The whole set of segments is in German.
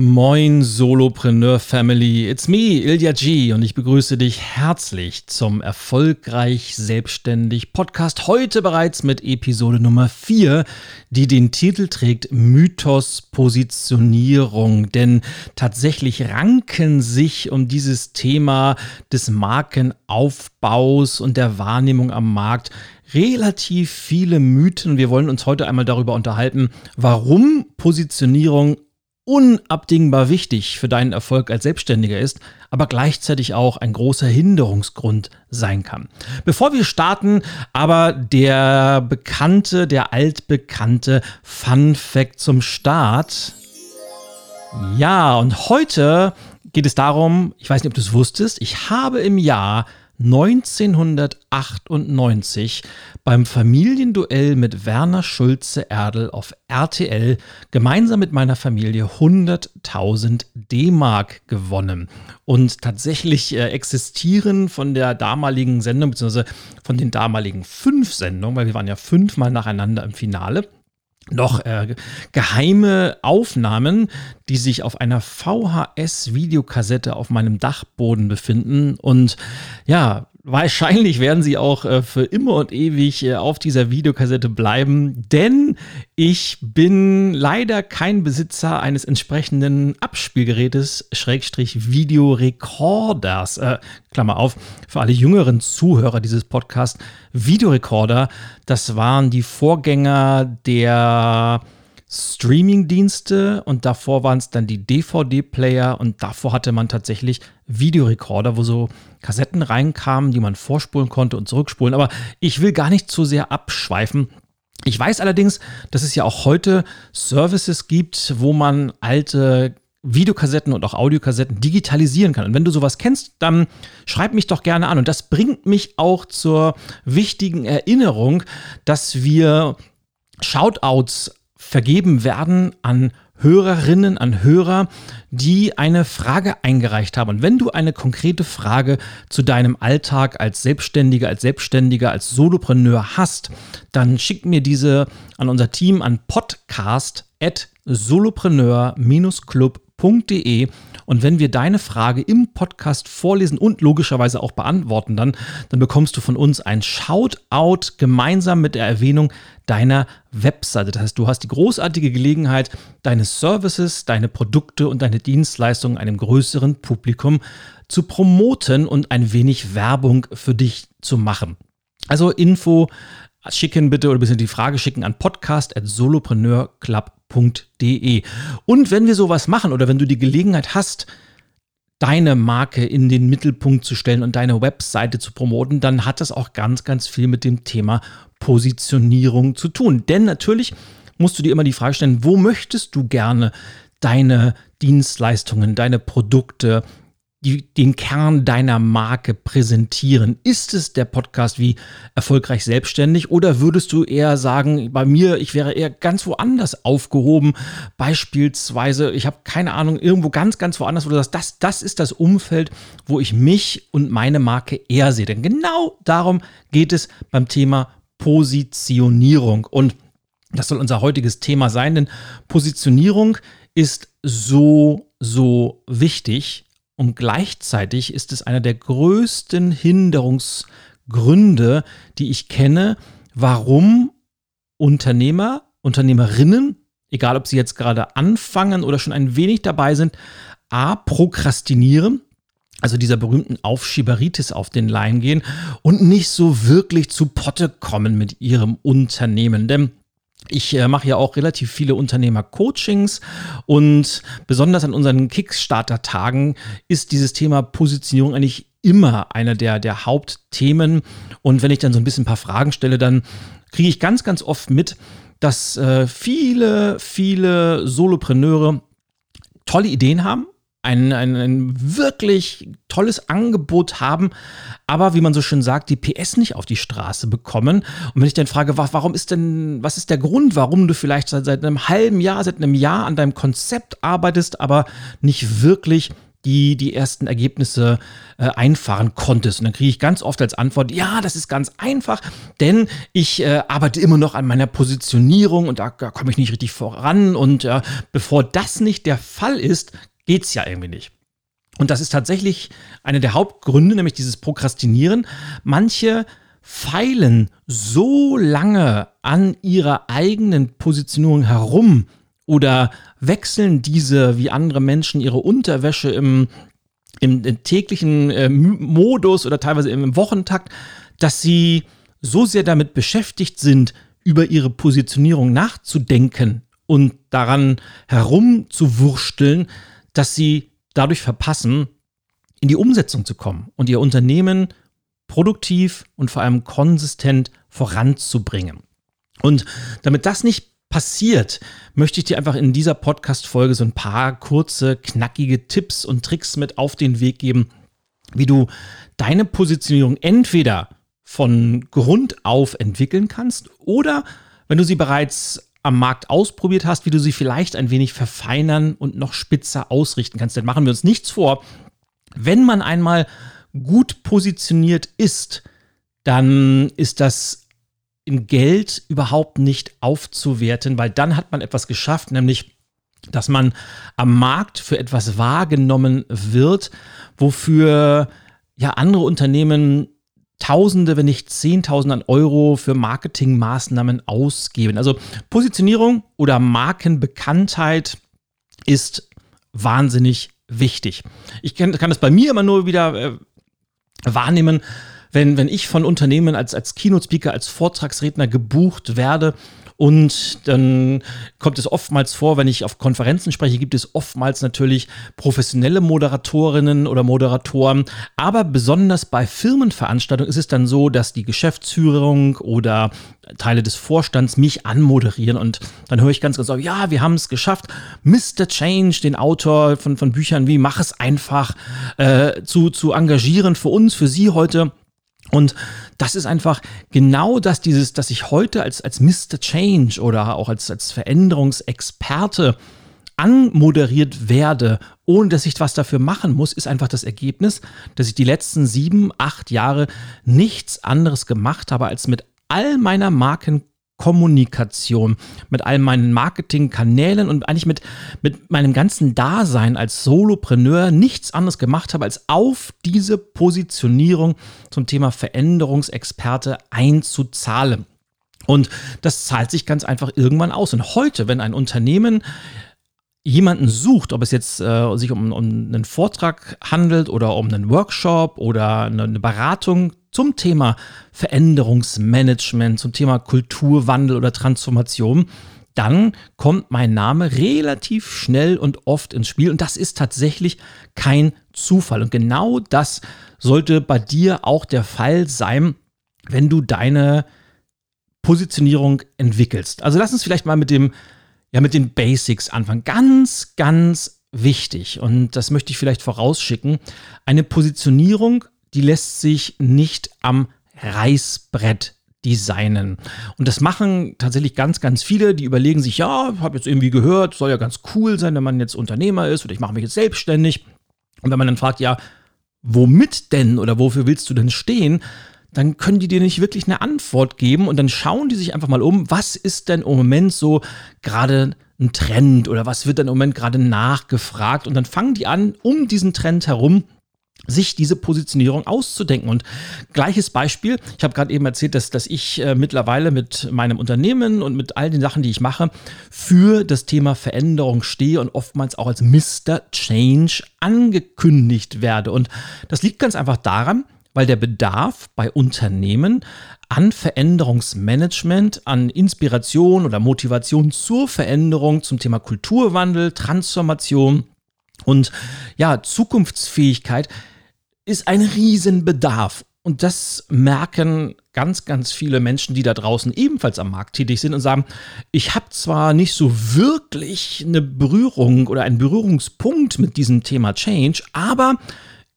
Moin Solopreneur Family, it's me, Ilja G und ich begrüße dich herzlich zum Erfolgreich Selbstständig Podcast. Heute bereits mit Episode Nummer 4, die den Titel trägt Mythos Positionierung. Denn tatsächlich ranken sich um dieses Thema des Markenaufbaus und der Wahrnehmung am Markt relativ viele Mythen. Wir wollen uns heute einmal darüber unterhalten, warum Positionierung unabdingbar wichtig für deinen Erfolg als Selbstständiger ist, aber gleichzeitig auch ein großer Hinderungsgrund sein kann. Bevor wir starten, aber der bekannte, der altbekannte Fun Fact zum Start. Ja, und heute geht es darum, ich weiß nicht, ob du es wusstest, ich habe im Jahr 1998 beim Familienduell mit Werner Schulze-Erdel auf RTL gemeinsam mit meiner Familie 100.000 D-Mark gewonnen. Und tatsächlich äh, existieren von der damaligen Sendung, beziehungsweise von den damaligen fünf Sendungen, weil wir waren ja fünfmal nacheinander im Finale, noch äh, geheime Aufnahmen, die sich auf einer VHS-Videokassette auf meinem Dachboden befinden. Und ja, Wahrscheinlich werden sie auch äh, für immer und ewig äh, auf dieser Videokassette bleiben, denn ich bin leider kein Besitzer eines entsprechenden Abspielgerätes, Schrägstrich Videorekorders. Äh, Klammer auf, für alle jüngeren Zuhörer dieses Podcasts, Videorekorder, das waren die Vorgänger der Streaming-Dienste und davor waren es dann die DVD-Player und davor hatte man tatsächlich Videorekorder, wo so Kassetten reinkamen, die man vorspulen konnte und zurückspulen. Aber ich will gar nicht zu sehr abschweifen. Ich weiß allerdings, dass es ja auch heute Services gibt, wo man alte Videokassetten und auch Audiokassetten digitalisieren kann. Und wenn du sowas kennst, dann schreib mich doch gerne an. Und das bringt mich auch zur wichtigen Erinnerung, dass wir Shoutouts vergeben werden an Hörerinnen, an Hörer, die eine Frage eingereicht haben. Und wenn du eine konkrete Frage zu deinem Alltag als Selbstständiger, als Selbstständiger, als Solopreneur hast, dann schick mir diese an unser Team an podcast.solopreneur-club.de und wenn wir deine Frage im Podcast vorlesen und logischerweise auch beantworten dann, dann bekommst du von uns ein Shoutout gemeinsam mit der Erwähnung deiner Webseite. Das heißt, du hast die großartige Gelegenheit, deine Services, deine Produkte und deine Dienstleistungen einem größeren Publikum zu promoten und ein wenig Werbung für dich zu machen. Also Info schicken bitte oder bisschen die Frage schicken an podcast@solopreneurclub www.marketing.de. Und wenn wir sowas machen oder wenn du die Gelegenheit hast, deine Marke in den Mittelpunkt zu stellen und deine Webseite zu promoten, dann hat das auch ganz, ganz viel mit dem Thema Positionierung zu tun. Denn natürlich musst du dir immer die Frage stellen, wo möchtest du gerne deine Dienstleistungen, deine Produkte, die, den Kern deiner Marke präsentieren? Ist es der Podcast wie erfolgreich selbstständig oder würdest du eher sagen, bei mir, ich wäre eher ganz woanders aufgehoben? Beispielsweise, ich habe keine Ahnung, irgendwo ganz, ganz woanders, wo du sagst, das, das ist das Umfeld, wo ich mich und meine Marke eher sehe. Denn genau darum geht es beim Thema Positionierung. Und das soll unser heutiges Thema sein, denn Positionierung ist so, so wichtig und gleichzeitig ist es einer der größten Hinderungsgründe, die ich kenne, warum Unternehmer, Unternehmerinnen, egal ob sie jetzt gerade anfangen oder schon ein wenig dabei sind, a, prokrastinieren, also dieser berühmten Aufschieberitis auf den Leim gehen und nicht so wirklich zu Potte kommen mit ihrem Unternehmen. Denn ich äh, mache ja auch relativ viele Unternehmer-Coachings und besonders an unseren Kickstarter-Tagen ist dieses Thema Positionierung eigentlich immer einer der, der Hauptthemen. Und wenn ich dann so ein bisschen ein paar Fragen stelle, dann kriege ich ganz, ganz oft mit, dass äh, viele, viele Solopreneure tolle Ideen haben, ein, ein, ein wirklich tolles Angebot haben, aber wie man so schön sagt, die PS nicht auf die Straße bekommen. Und wenn ich dann frage, warum ist denn, was ist der Grund, warum du vielleicht seit, seit einem halben Jahr, seit einem Jahr an deinem Konzept arbeitest, aber nicht wirklich die die ersten Ergebnisse äh, einfahren konntest. Und dann kriege ich ganz oft als Antwort, ja, das ist ganz einfach, denn ich äh, arbeite immer noch an meiner Positionierung und da, da komme ich nicht richtig voran. Und äh, bevor das nicht der Fall ist, geht es ja irgendwie nicht. Und das ist tatsächlich einer der Hauptgründe, nämlich dieses Prokrastinieren. Manche feilen so lange an ihrer eigenen Positionierung herum, oder wechseln diese wie andere Menschen ihre Unterwäsche im, im, im täglichen äh, Modus oder teilweise im Wochentakt, dass sie so sehr damit beschäftigt sind, über ihre Positionierung nachzudenken und daran herumzuwursteln, dass sie dadurch verpassen, in die Umsetzung zu kommen und ihr Unternehmen produktiv und vor allem konsistent voranzubringen. Und damit das nicht passiert, möchte ich dir einfach in dieser Podcast-Folge so ein paar kurze, knackige Tipps und Tricks mit auf den Weg geben, wie du deine Positionierung entweder von Grund auf entwickeln kannst oder wenn du sie bereits am Markt ausprobiert hast, wie du sie vielleicht ein wenig verfeinern und noch spitzer ausrichten kannst. Denn machen wir uns nichts vor. Wenn man einmal gut positioniert ist, dann ist das in Geld überhaupt nicht aufzuwerten, weil dann hat man etwas geschafft, nämlich dass man am Markt für etwas wahrgenommen wird, wofür ja andere Unternehmen Tausende, wenn nicht Zehntausende an Euro für Marketingmaßnahmen ausgeben. Also Positionierung oder Markenbekanntheit ist wahnsinnig wichtig. Ich kann, kann das bei mir immer nur wieder äh, wahrnehmen, wenn, wenn ich von Unternehmen als, als Keynote-Speaker, als Vortragsredner gebucht werde und dann kommt es oftmals vor, wenn ich auf Konferenzen spreche, gibt es oftmals natürlich professionelle Moderatorinnen oder Moderatoren. Aber besonders bei Firmenveranstaltungen ist es dann so, dass die Geschäftsführung oder Teile des Vorstands mich anmoderieren und dann höre ich ganz, ganz oft, ja, wir haben es geschafft, Mr. Change, den Autor von, von Büchern wie Mach es einfach, äh, zu, zu engagieren für uns, für Sie heute. Und das ist einfach genau das, dieses, dass ich heute als, als Mr. Change oder auch als, als Veränderungsexperte anmoderiert werde, ohne dass ich was dafür machen muss, ist einfach das Ergebnis, dass ich die letzten sieben, acht Jahre nichts anderes gemacht habe, als mit all meiner Marken Kommunikation, mit all meinen Marketingkanälen und eigentlich mit, mit meinem ganzen Dasein als Solopreneur nichts anderes gemacht habe, als auf diese Positionierung zum Thema Veränderungsexperte einzuzahlen. Und das zahlt sich ganz einfach irgendwann aus. Und heute, wenn ein Unternehmen jemanden sucht, ob es jetzt äh, sich um, um, einen Vortrag handelt oder um einen Workshop oder eine, eine Beratung zum Thema Veränderungsmanagement, zum Thema Kulturwandel oder Transformation, dann kommt mein Name relativ schnell und oft ins Spiel. Und das ist tatsächlich kein Zufall. Und genau das sollte bei dir auch der Fall sein, wenn du deine Positionierung entwickelst. Also lass uns vielleicht mal mit dem, ja, mit den Basics anfangen. Ganz, ganz wichtig. Und das möchte ich vielleicht vorausschicken. Eine Positionierung die lässt sich nicht am Reißbrett designen. Und das machen tatsächlich ganz, ganz viele, die überlegen sich, ja, habe jetzt irgendwie gehört, soll ja ganz cool sein, wenn man jetzt Unternehmer ist oder ich mache mich jetzt selbstständig. Und wenn man dann fragt, ja, womit denn oder wofür willst du denn stehen? Dann können die dir nicht wirklich eine Antwort geben und dann schauen die sich einfach mal um, was ist denn im Moment so gerade ein Trend oder was wird denn im Moment gerade nachgefragt und dann fangen die an, um diesen Trend herum sich diese Positionierung auszudenken. Und gleiches Beispiel, ich habe gerade eben erzählt, dass, dass ich äh, mittlerweile mit meinem Unternehmen und mit all den Sachen, die ich mache, für das Thema Veränderung stehe und oftmals auch als Mr. Change angekündigt werde. Und das liegt ganz einfach daran, weil der Bedarf bei Unternehmen an Veränderungsmanagement, an Inspiration oder Motivation zur Veränderung zum Thema Kulturwandel, Transformation und ja, Zukunftsfähigkeit ist ein Riesenbedarf. Und das merken ganz, ganz viele Menschen, die da draußen ebenfalls am Markt tätig sind und sagen, ich habe zwar nicht so wirklich eine Berührung oder einen Berührungspunkt mit diesem Thema Change, aber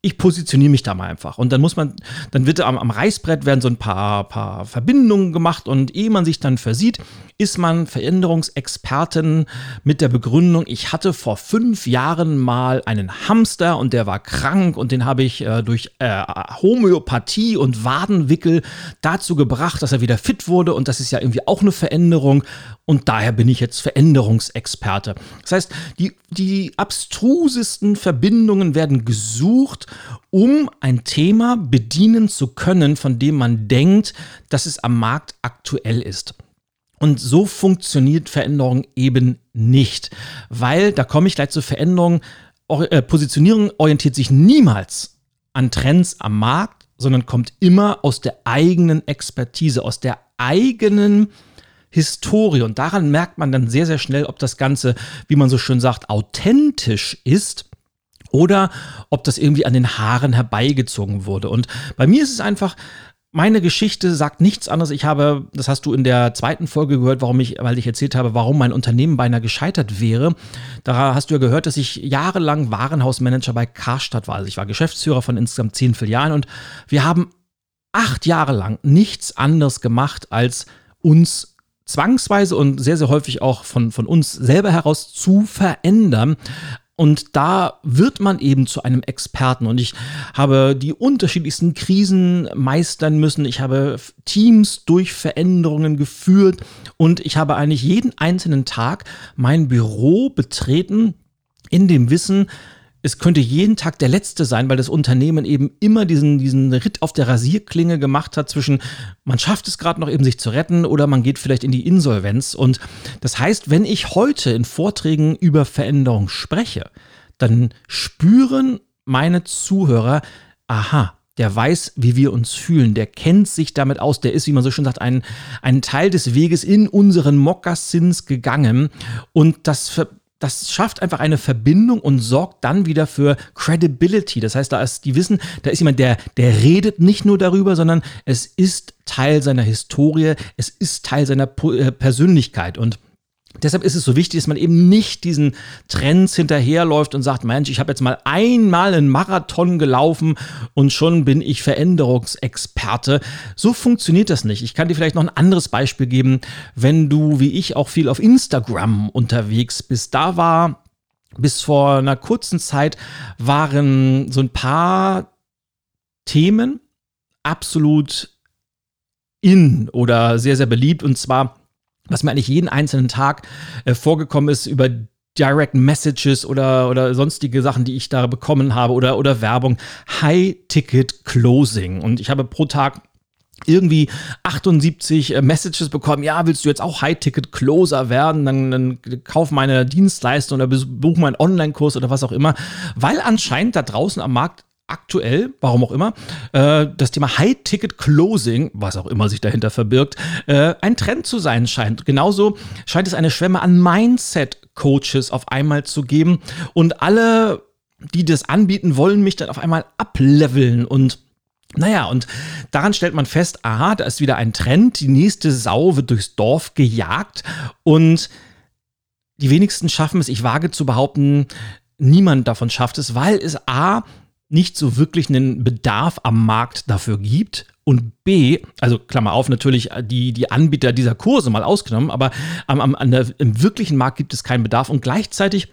ich positioniere mich da mal einfach. Und dann muss man, dann wird am, am Reißbrett werden so ein paar, paar Verbindungen gemacht und ehe man sich dann versieht, ist man Veränderungsexpertin mit der Begründung, ich hatte vor fünf Jahren mal einen Hamster und der war krank und den habe ich äh, durch äh, Homöopathie und Wadenwickel dazu gebracht, dass er wieder fit wurde und das ist ja irgendwie auch eine Veränderung und daher bin ich jetzt Veränderungsexperte. Das heißt, die, die abstrusesten Verbindungen werden gesucht, um ein Thema bedienen zu können, von dem man denkt, dass es am Markt aktuell ist. Und so funktioniert Veränderung eben nicht, weil, da komme ich gleich zur Veränderung, äh, Positionierung orientiert sich niemals an Trends am Markt, sondern kommt immer aus der eigenen Expertise, aus der eigenen Historie. Und daran merkt man dann sehr, sehr schnell, ob das Ganze, wie man so schön sagt, authentisch ist oder ob das irgendwie an den Haaren herbeigezogen wurde. Und bei mir ist es einfach, meine Geschichte sagt nichts anderes. Ich habe, das hast du in der zweiten Folge gehört, warum ich, weil ich erzählt habe, warum mein Unternehmen beinahe gescheitert wäre. Da hast du ja gehört, dass ich jahrelang Warenhausmanager bei Karstadt war. Also ich war Geschäftsführer von insgesamt zehn Filialen und wir haben acht Jahre lang nichts anderes gemacht, als uns zwangsweise und sehr, sehr häufig auch von, von uns selber heraus zu verändern. Und da wird man eben zu einem Experten. Und ich habe die unterschiedlichsten Krisen meistern müssen. Ich habe Teams durch Veränderungen geführt. Und ich habe eigentlich jeden einzelnen Tag mein Büro betreten in dem Wissen, es könnte jeden Tag der letzte sein, weil das Unternehmen eben immer diesen, diesen Ritt auf der Rasierklinge gemacht hat zwischen, man schafft es gerade noch eben sich zu retten oder man geht vielleicht in die Insolvenz. Und das heißt, wenn ich heute in Vorträgen über Veränderung spreche, dann spüren meine Zuhörer, aha, der weiß, wie wir uns fühlen, der kennt sich damit aus, der ist, wie man so schön sagt, ein, ein Teil des Weges in unseren Mokassins gegangen und das das schafft einfach eine Verbindung und sorgt dann wieder für Credibility. Das heißt, da ist, die wissen, da ist jemand, der, der redet nicht nur darüber, sondern es ist Teil seiner Historie, es ist Teil seiner äh, Persönlichkeit und Deshalb ist es so wichtig, dass man eben nicht diesen Trends hinterherläuft und sagt, Mensch, ich habe jetzt mal einmal einen Marathon gelaufen und schon bin ich Veränderungsexperte. So funktioniert das nicht. Ich kann dir vielleicht noch ein anderes Beispiel geben, wenn du wie ich auch viel auf Instagram unterwegs bist. Da war bis vor einer kurzen Zeit waren so ein paar Themen absolut in oder sehr, sehr beliebt und zwar was mir eigentlich jeden einzelnen Tag äh, vorgekommen ist über Direct Messages oder, oder sonstige Sachen, die ich da bekommen habe oder, oder Werbung. High-Ticket Closing. Und ich habe pro Tag irgendwie 78 äh, Messages bekommen, ja, willst du jetzt auch High-Ticket-Closer werden, dann, dann kauf meine Dienstleistung oder besuch meinen Online-Kurs oder was auch immer, weil anscheinend da draußen am Markt aktuell, warum auch immer, äh, das Thema High-Ticket-Closing, was auch immer sich dahinter verbirgt, äh, ein Trend zu sein scheint. Genauso scheint es eine Schwemme an Mindset-Coaches auf einmal zu geben und alle, die das anbieten, wollen mich dann auf einmal ableveln und naja, und daran stellt man fest, aha, da ist wieder ein Trend, die nächste Sau wird durchs Dorf gejagt und die wenigsten schaffen es, ich wage zu behaupten, niemand davon schafft es, weil es A nicht so wirklich einen Bedarf am Markt dafür gibt. Und B, also Klammer auf, natürlich die, die Anbieter dieser Kurse mal ausgenommen, aber am, am, an der, im wirklichen Markt gibt es keinen Bedarf. Und gleichzeitig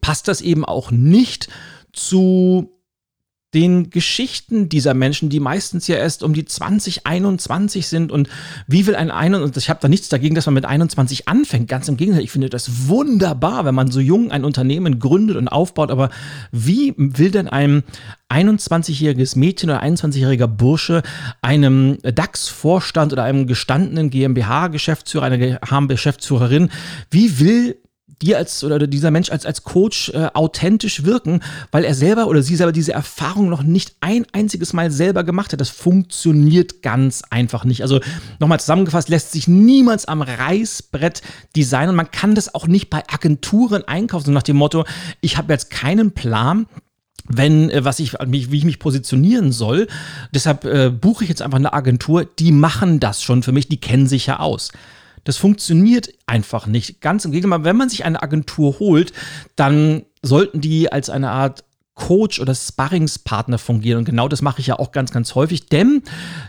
passt das eben auch nicht zu den Geschichten dieser Menschen, die meistens ja erst um die 20, 21 sind und wie will ein 21, und ich habe da nichts dagegen, dass man mit 21 anfängt, ganz im Gegenteil, ich finde das wunderbar, wenn man so jung ein Unternehmen gründet und aufbaut, aber wie will denn ein 21-jähriges Mädchen oder 21-jähriger Bursche einem DAX-Vorstand oder einem gestandenen GmbH-Geschäftsführer, einer GmbH-Geschäftsführerin, wie will dir als oder dieser Mensch als, als Coach äh, authentisch wirken, weil er selber oder sie selber diese Erfahrung noch nicht ein einziges Mal selber gemacht hat. Das funktioniert ganz einfach nicht. Also nochmal zusammengefasst, lässt sich niemals am Reißbrett designen. Man kann das auch nicht bei Agenturen einkaufen, so nach dem Motto, ich habe jetzt keinen Plan, wenn, äh, was ich, wie ich mich positionieren soll. Deshalb äh, buche ich jetzt einfach eine Agentur, die machen das schon für mich, die kennen sich ja aus. Das funktioniert einfach nicht. Ganz im Gegenteil, wenn man sich eine Agentur holt, dann sollten die als eine Art Coach oder Sparringspartner fungieren. Und genau das mache ich ja auch ganz, ganz häufig. Denn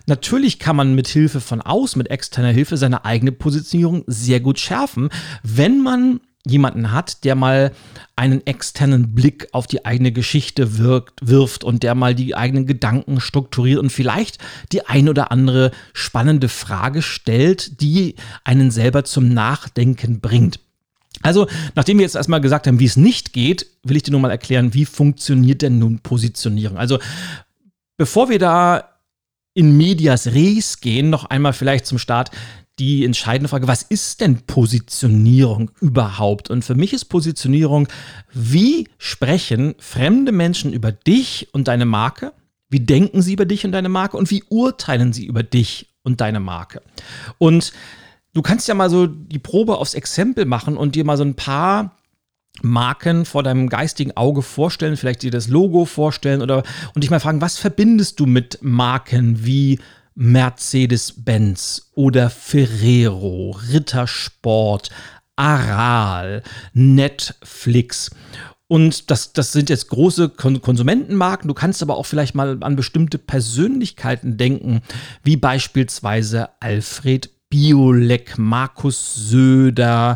natürlich kann man mit Hilfe von außen, mit externer Hilfe, seine eigene Positionierung sehr gut schärfen, wenn man jemanden hat, der mal einen externen Blick auf die eigene Geschichte wirkt, wirft und der mal die eigenen Gedanken strukturiert und vielleicht die ein oder andere spannende Frage stellt, die einen selber zum Nachdenken bringt. Also, nachdem wir jetzt erstmal gesagt haben, wie es nicht geht, will ich dir nur mal erklären, wie funktioniert denn nun Positionierung? Also, bevor wir da in Medias Res gehen, noch einmal vielleicht zum Start die entscheidende Frage, was ist denn Positionierung überhaupt? Und für mich ist Positionierung, wie sprechen fremde Menschen über dich und deine Marke? Wie denken sie über dich und deine Marke? Und wie urteilen sie über dich und deine Marke? Und du kannst ja mal so die Probe aufs Exempel machen und dir mal so ein paar Marken vor deinem geistigen Auge vorstellen, vielleicht dir das Logo vorstellen oder und dich mal fragen, was verbindest du mit Marken wie Mercedes-Benz oder Ferrero, Rittersport, Aral, Netflix. Und das, das sind jetzt große Konsumentenmarken. Du kannst aber auch vielleicht mal an bestimmte Persönlichkeiten denken, wie beispielsweise Alfred Biolek, Markus Söder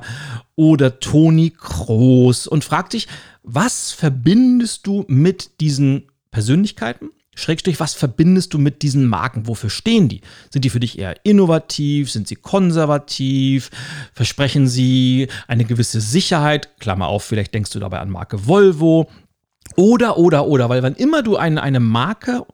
oder Toni Kroos und frag dich, was verbindest du mit diesen Persönlichkeiten? Schrägstrich, was verbindest du mit diesen Marken? Wofür stehen die? Sind die für dich eher innovativ? Sind sie konservativ? Versprechen sie eine gewisse Sicherheit? Klammer auf, vielleicht denkst du dabei an Marke Volvo. Oder, oder, oder, weil wann immer du eine, eine Marke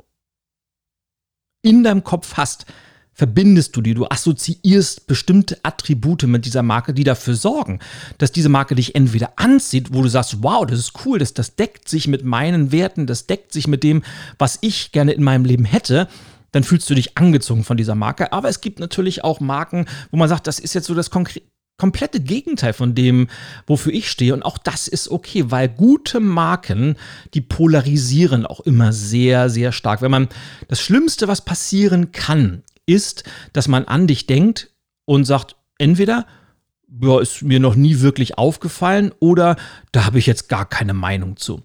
in deinem Kopf hast, verbindest du die, du assoziierst bestimmte Attribute mit dieser Marke, die dafür sorgen, dass diese Marke dich entweder anzieht, wo du sagst, wow, das ist cool, das, das deckt sich mit meinen Werten, das deckt sich mit dem, was ich gerne in meinem Leben hätte, dann fühlst du dich angezogen von dieser Marke. Aber es gibt natürlich auch Marken, wo man sagt, das ist jetzt so das komplette Gegenteil von dem, wofür ich stehe. Und auch das ist okay, weil gute Marken, die polarisieren auch immer sehr, sehr stark. Wenn man das Schlimmste, was passieren kann, ist, dass man an dich denkt und sagt, entweder, ja, ist mir noch nie wirklich aufgefallen oder da habe ich jetzt gar keine Meinung zu.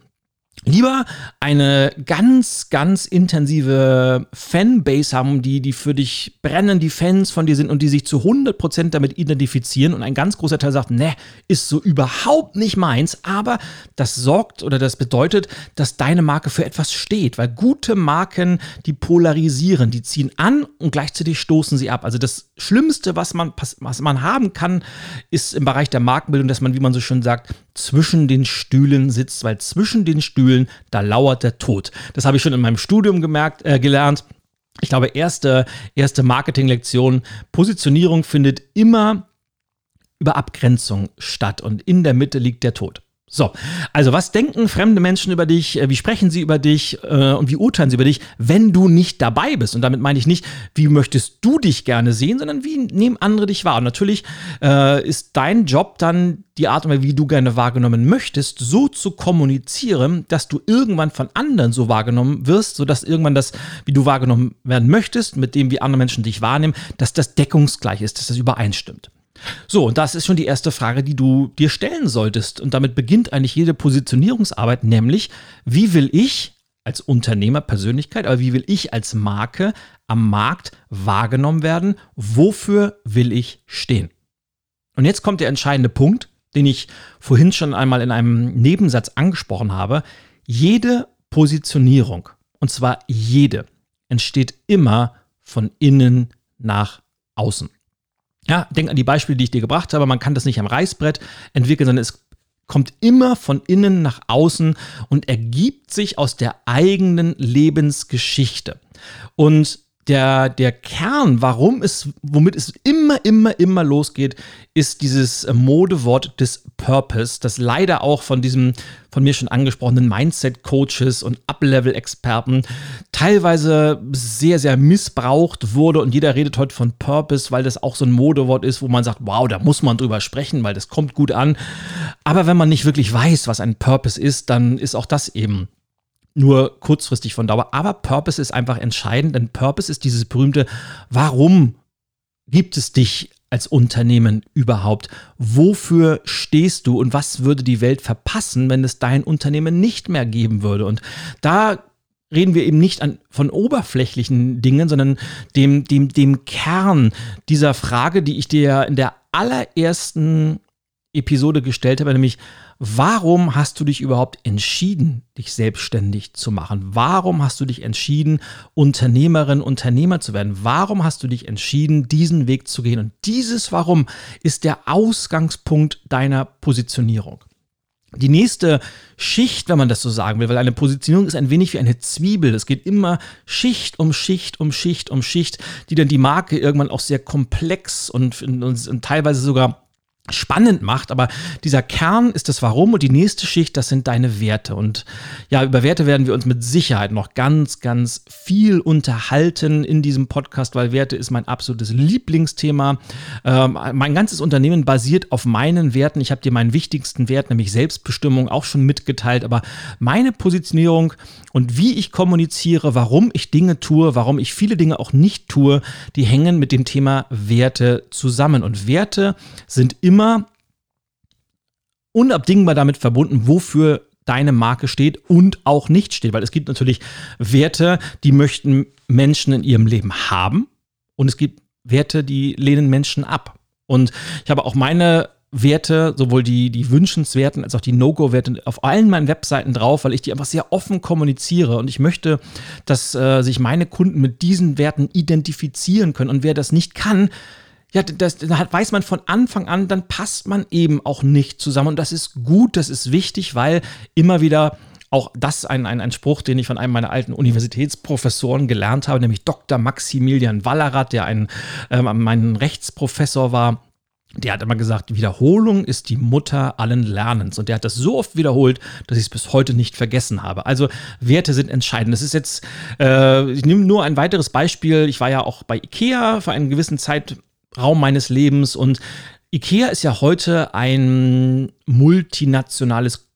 Lieber eine ganz, ganz intensive Fanbase haben, die, die für dich brennen, die Fans von dir sind und die sich zu 100% damit identifizieren und ein ganz großer Teil sagt, ne, ist so überhaupt nicht meins, aber das sorgt oder das bedeutet, dass deine Marke für etwas steht, weil gute Marken, die polarisieren, die ziehen an und gleichzeitig stoßen sie ab. Also das Schlimmste, was man, was man haben kann, ist im Bereich der Markenbildung, dass man, wie man so schön sagt, zwischen den Stühlen sitzt, weil zwischen den Stühlen, da lauert der Tod. Das habe ich schon in meinem Studium gemerkt, äh, gelernt. Ich glaube, erste, erste Marketinglektion, Positionierung findet immer über Abgrenzung statt und in der Mitte liegt der Tod. So, also was denken fremde Menschen über dich, äh, wie sprechen sie über dich äh, und wie urteilen sie über dich, wenn du nicht dabei bist? Und damit meine ich nicht, wie möchtest du dich gerne sehen, sondern wie nehmen andere dich wahr? Und natürlich äh, ist dein Job dann die Art und Weise, wie du gerne wahrgenommen möchtest, so zu kommunizieren, dass du irgendwann von anderen so wahrgenommen wirst, sodass irgendwann das, wie du wahrgenommen werden möchtest, mit dem, wie andere Menschen dich wahrnehmen, dass das deckungsgleich ist, dass das übereinstimmt. So, und das ist schon die erste Frage, die du dir stellen solltest. Und damit beginnt eigentlich jede Positionierungsarbeit, nämlich, wie will ich als Unternehmerpersönlichkeit, aber wie will ich als Marke am Markt wahrgenommen werden? Wofür will ich stehen? Und jetzt kommt der entscheidende Punkt, den ich vorhin schon einmal in einem Nebensatz angesprochen habe. Jede Positionierung und zwar jede, entsteht immer von innen nach außen. Ja, denk an die Beispiele, die ich dir gebracht habe. Man kann das nicht am Reißbrett entwickeln, sondern es kommt immer von innen nach außen und ergibt sich aus der eigenen Lebensgeschichte. Und der, der Kern, warum es, womit es immer, immer, immer losgeht, ist dieses Modewort des Purpose, das leider auch von diesem von mir schon angesprochenen Mindset-Coaches und Up-Level-Experten teilweise sehr, sehr missbraucht wurde. Und jeder redet heute von Purpose, weil das auch so ein Modewort ist, wo man sagt, wow, da muss man drüber sprechen, weil das kommt gut an. Aber wenn man nicht wirklich weiß, was ein Purpose ist, dann ist auch das eben nur kurzfristig von Dauer. Aber Purpose ist einfach entscheidend, denn Purpose ist dieses berühmte, warum gibt es dich als Unternehmen überhaupt? Wofür stehst du und was würde die Welt verpassen, wenn es dein Unternehmen nicht mehr geben würde? Und da reden wir eben nicht an, von oberflächlichen Dingen, sondern dem, dem, dem Kern dieser Frage, die ich dir in der allerersten Episode gestellt habe, nämlich Warum hast du dich überhaupt entschieden, dich selbstständig zu machen? Warum hast du dich entschieden, Unternehmerin, Unternehmer zu werden? Warum hast du dich entschieden, diesen Weg zu gehen? Und dieses Warum ist der Ausgangspunkt deiner Positionierung. Die nächste Schicht, wenn man das so sagen will, weil eine Positionierung ist ein wenig wie eine Zwiebel. Es geht immer Schicht um Schicht um Schicht um Schicht, die dann die Marke irgendwann auch sehr komplex und, und, und teilweise sogar spannend macht, aber dieser Kern ist das Warum und die nächste Schicht, das sind deine Werte. Und ja, über Werte werden wir uns mit Sicherheit noch ganz, ganz viel unterhalten in diesem Podcast, weil Werte ist mein absolutes Lieblingsthema. Ähm, mein ganzes Unternehmen basiert auf meinen Werten. Ich habe dir meinen wichtigsten Wert, nämlich Selbstbestimmung, auch schon mitgeteilt, aber meine Positionierung und wie ich kommuniziere, warum ich Dinge tue, warum ich viele Dinge auch nicht tue, die hängen mit dem Thema Werte zusammen. Und Werte sind immer immer unabdingbar damit verbunden, wofür deine Marke steht und auch nicht steht. Weil es gibt natürlich Werte, die möchten Menschen in ihrem Leben haben und es gibt Werte, die lehnen Menschen ab. Und ich habe auch meine Werte, sowohl die, die wünschenswerten als auch die No-Go-Werte auf allen meinen Webseiten drauf, weil ich die einfach sehr offen kommuniziere und ich möchte, dass äh, sich meine Kunden mit diesen Werten identifizieren können. Und wer das nicht kann, ja, das, das weiß man von Anfang an, dann passt man eben auch nicht zusammen. Und das ist gut, das ist wichtig, weil immer wieder auch das ein, ein, ein Spruch, den ich von einem meiner alten Universitätsprofessoren gelernt habe, nämlich Dr. Maximilian Wallerath, der ein, äh, mein Rechtsprofessor war. Der hat immer gesagt, Wiederholung ist die Mutter allen Lernens. Und der hat das so oft wiederholt, dass ich es bis heute nicht vergessen habe. Also Werte sind entscheidend. Das ist jetzt, äh, ich nehme nur ein weiteres Beispiel. Ich war ja auch bei IKEA für einen gewissen Zeit, Raum meines Lebens. Und IKEA ist ja heute ein multinationales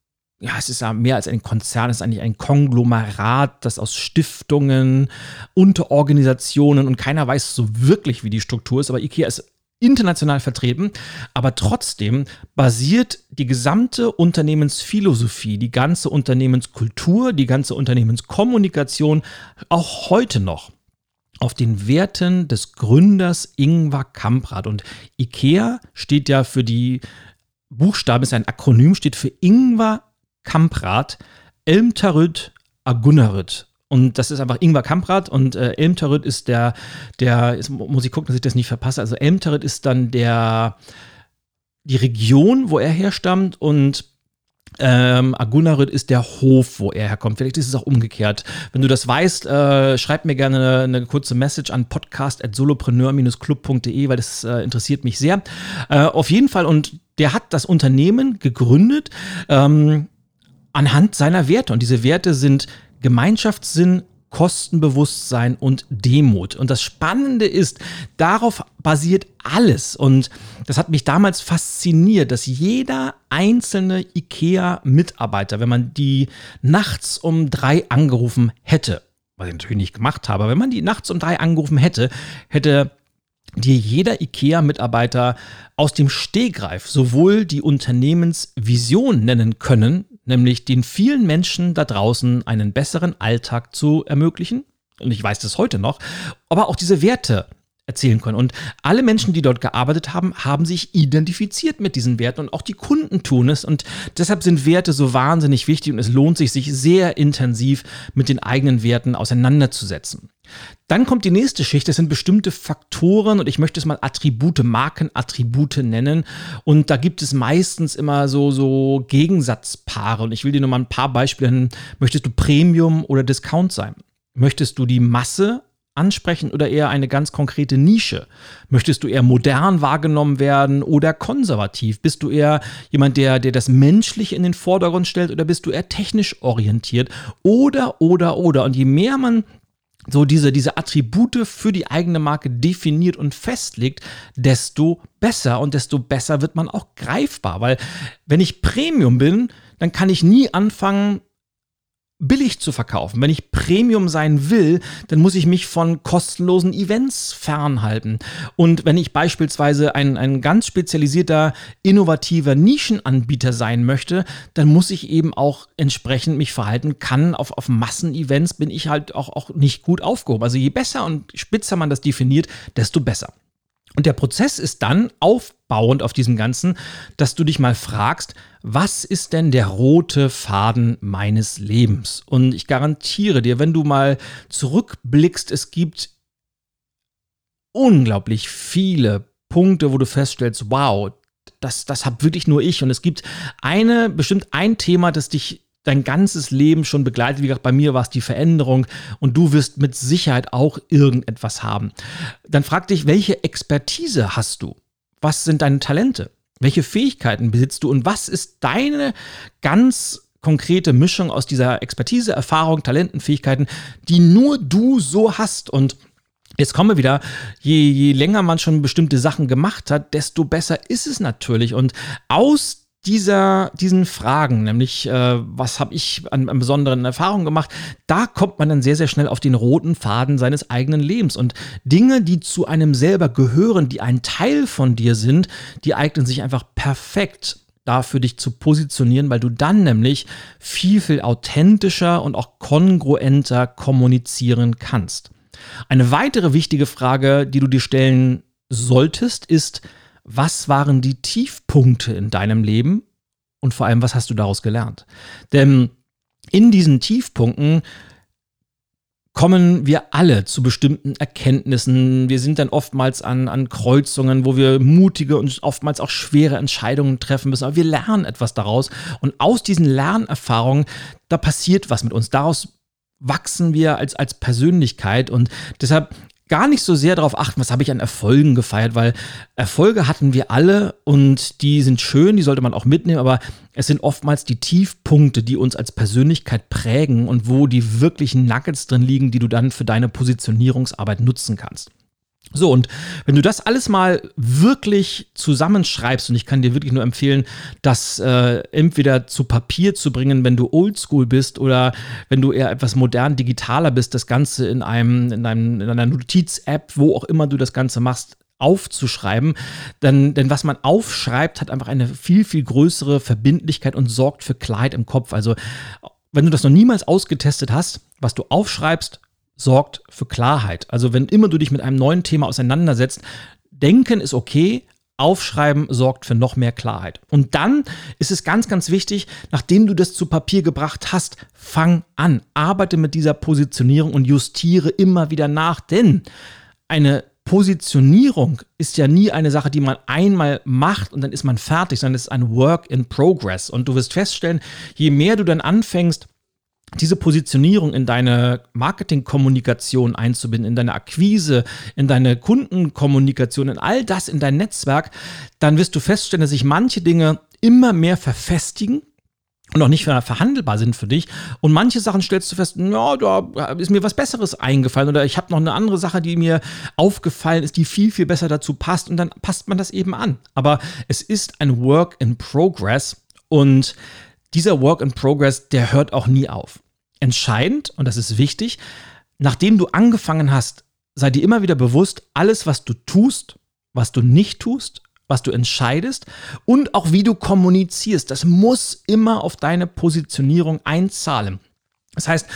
ja, es ist ja mehr als ein Konzern, es ist eigentlich ein Konglomerat, das aus Stiftungen, Unterorganisationen und keiner weiß so wirklich, wie die Struktur ist, aber IKEA ist international vertreten, aber trotzdem basiert die gesamte Unternehmensphilosophie, die ganze Unternehmenskultur, die ganze Unternehmenskommunikation auch heute noch auf den Werten des Gründers Ingvar Kamprad. Und IKEA steht ja für die Buchstaben, ist ein Akronym, steht für Ingvar Kamprad, Elmtarüt Agunnarüt. Und das ist einfach Ingvar Kamprad und äh, Elmtarüt ist der, der, jetzt muss ich gucken, dass ich das nicht verpasse. Also Elmtarüt ist dann der, die Region, wo er herstammt und ähm, Agunnaryd ist der Hof, wo er herkommt. Vielleicht ist es auch umgekehrt. Wenn du das weißt, äh, schreib mir gerne eine, eine kurze Message an podcast.solopreneur-club.de, weil das äh, interessiert mich sehr. Äh, auf jeden Fall, und der hat das Unternehmen gegründet ähm, anhand seiner Werte. Und diese Werte sind Gemeinschaftssinn, Kostenbewusstsein und Demut. Und das Spannende ist, darauf basiert alles. Und das hat mich damals fasziniert, dass jeder einzelne IKEA-Mitarbeiter, wenn man die nachts um drei angerufen hätte, was ich natürlich nicht gemacht habe, wenn man die nachts um drei angerufen hätte, hätte dir jeder IKEA-Mitarbeiter aus dem Stehgreif sowohl die Unternehmensvision nennen können, nämlich den vielen Menschen da draußen einen besseren Alltag zu ermöglichen. Und ich weiß das heute noch, aber auch diese Werte erzählen können. Und alle Menschen, die dort gearbeitet haben, haben sich identifiziert mit diesen Werten und auch die Kunden tun es. Und deshalb sind Werte so wahnsinnig wichtig und es lohnt sich, sich sehr intensiv mit den eigenen Werten auseinanderzusetzen. Dann kommt die nächste Schicht, das sind bestimmte Faktoren und ich möchte es mal Attribute, Markenattribute nennen. Und da gibt es meistens immer so, so Gegensatzpaare. Und ich will dir nur mal ein paar Beispiele nennen. Möchtest du Premium oder Discount sein? Möchtest du die Masse ansprechen oder eher eine ganz konkrete Nische? Möchtest du eher modern wahrgenommen werden oder konservativ? Bist du eher jemand, der, der das Menschliche in den Vordergrund stellt oder bist du eher technisch orientiert? Oder, oder, oder. Und je mehr man so diese, diese Attribute für die eigene Marke definiert und festlegt, desto besser und desto besser wird man auch greifbar. Weil wenn ich Premium bin, dann kann ich nie anfangen, billig zu verkaufen. Wenn ich Premium sein will, dann muss ich mich von kostenlosen Events fernhalten. Und wenn ich beispielsweise ein, ein ganz spezialisierter, innovativer Nischenanbieter sein möchte, dann muss ich eben auch entsprechend mich verhalten kann. Auf, auf Massenevents bin ich halt auch, auch nicht gut aufgehoben. Also je besser und spitzer man das definiert, desto besser. Und der Prozess ist dann aufbauend auf diesem Ganzen, dass du dich mal fragst, was ist denn der rote Faden meines Lebens? Und ich garantiere dir, wenn du mal zurückblickst, es gibt unglaublich viele Punkte, wo du feststellst, wow, das, das habe wirklich nur ich. Und es gibt eine, bestimmt ein Thema, das dich dein ganzes Leben schon begleitet. Wie gesagt, bei mir war es die Veränderung und du wirst mit Sicherheit auch irgendetwas haben. Dann frag dich, welche Expertise hast du? Was sind deine Talente? Welche Fähigkeiten besitzt du und was ist deine ganz konkrete Mischung aus dieser Expertise, Erfahrung, Talenten, Fähigkeiten, die nur du so hast und Jetzt kommen wir wieder, je, je länger man schon bestimmte Sachen gemacht hat, desto besser ist es natürlich. Und aus dieser, diesen Fragen, nämlich äh, was habe ich an, an, besonderen Erfahrungen gemacht, da kommt man dann sehr, sehr schnell auf den roten Faden seines eigenen Lebens. Und Dinge, die zu einem selber gehören, die ein Teil von dir sind, die eignen sich einfach perfekt dafür, dich zu positionieren, weil du dann nämlich viel, viel authentischer und auch kongruenter kommunizieren kannst. Eine weitere wichtige Frage, die du dir stellen solltest, ist, was waren die Tiefpunkte in deinem Leben und vor allem, was hast du daraus gelernt? Denn in diesen Tiefpunkten kommen wir alle zu bestimmten Erkenntnissen. Wir sind dann oftmals an, an Kreuzungen, wo wir mutige und oftmals auch schwere Entscheidungen treffen müssen. Aber wir lernen etwas daraus. Und aus diesen Lernerfahrungen, da passiert was mit uns. Daraus wachsen wir als, als Persönlichkeit. Und deshalb gar nicht so sehr darauf achten, was habe ich an Erfolgen gefeiert, weil Erfolge hatten wir alle und die sind schön, die sollte man auch mitnehmen, aber es sind oftmals die Tiefpunkte, die uns als Persönlichkeit prägen und wo die wirklichen Nuggets drin liegen, die du dann für deine Positionierungsarbeit nutzen kannst. So, und wenn du das alles mal wirklich zusammenschreibst, und ich kann dir wirklich nur empfehlen, das äh, entweder zu Papier zu bringen, wenn du oldschool bist, oder wenn du eher etwas modern digitaler bist, das Ganze in einem, in einem, in einer Notiz-App, wo auch immer du das Ganze machst, aufzuschreiben. Denn, denn was man aufschreibt, hat einfach eine viel, viel größere Verbindlichkeit und sorgt für Klarheit im Kopf. Also, wenn du das noch niemals ausgetestet hast, was du aufschreibst, sorgt für Klarheit. Also wenn immer du dich mit einem neuen Thema auseinandersetzt, denken ist okay, Aufschreiben sorgt für noch mehr Klarheit. Und dann ist es ganz, ganz wichtig, nachdem du das zu Papier gebracht hast, fang an, arbeite mit dieser Positionierung und justiere immer wieder nach, denn eine Positionierung ist ja nie eine Sache, die man einmal macht und dann ist man fertig, sondern es ist ein Work in Progress. Und du wirst feststellen, je mehr du dann anfängst, diese Positionierung in deine Marketingkommunikation einzubinden, in deine Akquise, in deine Kundenkommunikation, in all das in dein Netzwerk, dann wirst du feststellen, dass sich manche Dinge immer mehr verfestigen und auch nicht verhandelbar sind für dich. Und manche Sachen stellst du fest, ja, da ist mir was Besseres eingefallen oder ich habe noch eine andere Sache, die mir aufgefallen ist, die viel, viel besser dazu passt und dann passt man das eben an. Aber es ist ein Work in Progress und dieser Work in Progress, der hört auch nie auf. Entscheidend, und das ist wichtig, nachdem du angefangen hast, sei dir immer wieder bewusst, alles, was du tust, was du nicht tust, was du entscheidest und auch wie du kommunizierst, das muss immer auf deine Positionierung einzahlen. Das heißt,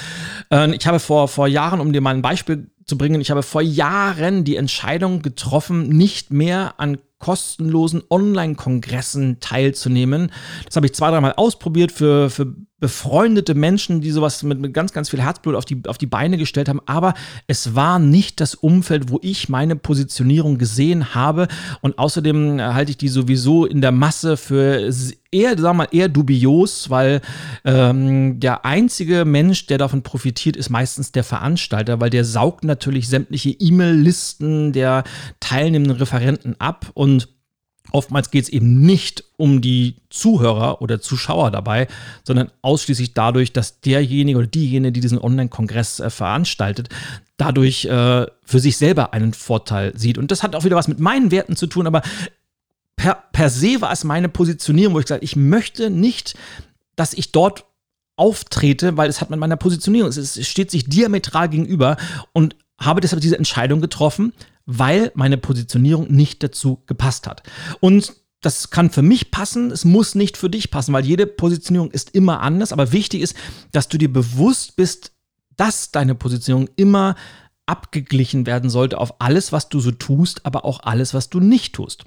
äh, ich habe vor, vor Jahren, um dir mal ein Beispiel zu bringen. Ich habe vor Jahren die Entscheidung getroffen, nicht mehr an kostenlosen Online-Kongressen teilzunehmen. Das habe ich zwei, dreimal ausprobiert für, für befreundete Menschen, die sowas mit, mit ganz, ganz viel Herzblut auf die, auf die Beine gestellt haben. Aber es war nicht das Umfeld, wo ich meine Positionierung gesehen habe. Und außerdem halte ich die sowieso in der Masse für eher, sagen mal, eher dubios, weil ähm, der einzige Mensch, der davon profitiert, ist meistens der Veranstalter, weil der saugt natürlich sämtliche E-Mail-Listen der teilnehmenden Referenten ab und Oftmals geht es eben nicht um die Zuhörer oder Zuschauer dabei, sondern ausschließlich dadurch, dass derjenige oder diejenige, die diesen Online-Kongress äh, veranstaltet, dadurch äh, für sich selber einen Vorteil sieht. Und das hat auch wieder was mit meinen Werten zu tun, aber per, per se war es meine Positionierung, wo ich gesagt habe, ich möchte nicht, dass ich dort auftrete, weil es hat mit meiner Positionierung, es steht sich diametral gegenüber und habe deshalb diese Entscheidung getroffen, weil meine Positionierung nicht dazu gepasst hat. Und das kann für mich passen, es muss nicht für dich passen, weil jede Positionierung ist immer anders. Aber wichtig ist, dass du dir bewusst bist, dass deine Positionierung immer abgeglichen werden sollte auf alles, was du so tust, aber auch alles, was du nicht tust.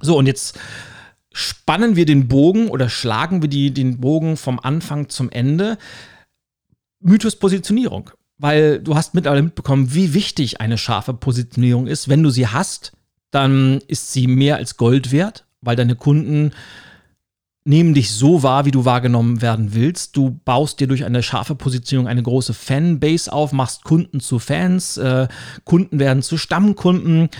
So, und jetzt spannen wir den Bogen oder schlagen wir die, den Bogen vom Anfang zum Ende. Mythos Positionierung weil du hast mittlerweile mitbekommen, wie wichtig eine scharfe Positionierung ist. Wenn du sie hast, dann ist sie mehr als Gold wert, weil deine Kunden nehmen dich so wahr, wie du wahrgenommen werden willst. Du baust dir durch eine scharfe Positionierung eine große Fanbase auf, machst Kunden zu Fans, äh, Kunden werden zu Stammkunden.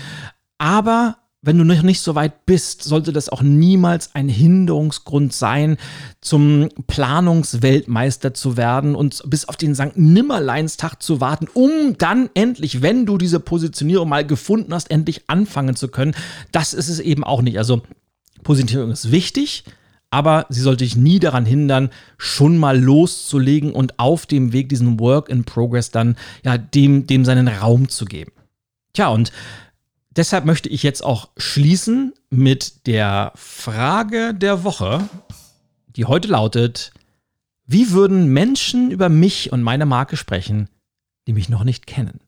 Aber wenn du noch nicht so weit bist, sollte das auch niemals ein Hinderungsgrund sein, zum Planungsweltmeister zu werden und bis auf den St. Nimmerleinstag zu warten, um dann endlich, wenn du diese Positionierung mal gefunden hast, endlich anfangen zu können. Das ist es eben auch nicht. Also Positionierung ist wichtig, aber sie sollte dich nie daran hindern, schon mal loszulegen und auf dem Weg diesen Work in Progress dann ja dem, dem seinen Raum zu geben. Tja, und Deshalb möchte ich jetzt auch schließen mit der Frage der Woche, die heute lautet, wie würden Menschen über mich und meine Marke sprechen, die mich noch nicht kennen?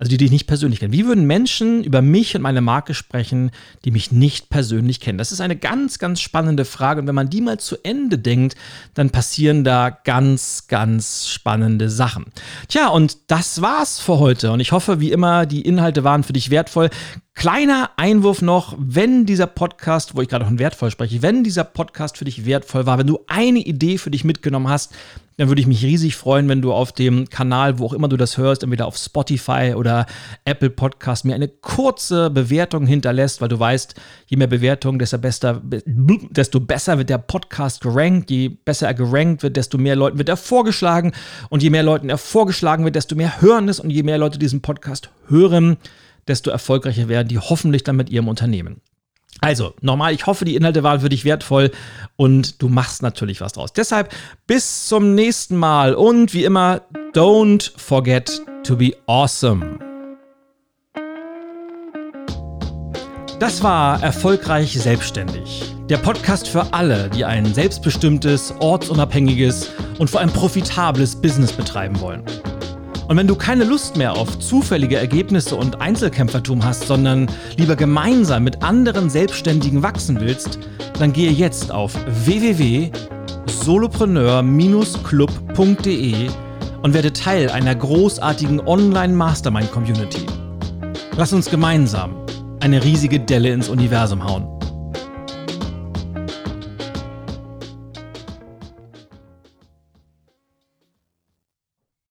Also die, die ich nicht persönlich kenne. Wie würden Menschen über mich und meine Marke sprechen, die mich nicht persönlich kennen? Das ist eine ganz, ganz spannende Frage. Und wenn man die mal zu Ende denkt, dann passieren da ganz, ganz spannende Sachen. Tja, und das war's für heute. Und ich hoffe, wie immer, die Inhalte waren für dich wertvoll. Kleiner Einwurf noch, wenn dieser Podcast, wo ich gerade von wertvoll spreche, wenn dieser Podcast für dich wertvoll war, wenn du eine Idee für dich mitgenommen hast, dann würde ich mich riesig freuen, wenn du auf dem Kanal, wo auch immer du das hörst, entweder auf Spotify oder Apple Podcast, mir eine kurze Bewertung hinterlässt, weil du weißt, je mehr Bewertungen, desto besser, desto besser wird der Podcast gerankt. Je besser er gerankt wird, desto mehr Leuten wird er vorgeschlagen. Und je mehr Leuten er vorgeschlagen wird, desto mehr hören es. Und je mehr Leute diesen Podcast hören, desto erfolgreicher werden die hoffentlich dann mit ihrem Unternehmen. Also, nochmal, ich hoffe, die Inhalte waren für dich wertvoll und du machst natürlich was draus. Deshalb bis zum nächsten Mal und wie immer, don't forget to be awesome. Das war Erfolgreich Selbstständig. Der Podcast für alle, die ein selbstbestimmtes, ortsunabhängiges und vor allem profitables Business betreiben wollen. Und wenn du keine Lust mehr auf zufällige Ergebnisse und Einzelkämpfertum hast, sondern lieber gemeinsam mit anderen Selbstständigen wachsen willst, dann gehe jetzt auf www.solopreneur-club.de und werde Teil einer großartigen Online-Mastermind-Community. Lass uns gemeinsam eine riesige Delle ins Universum hauen.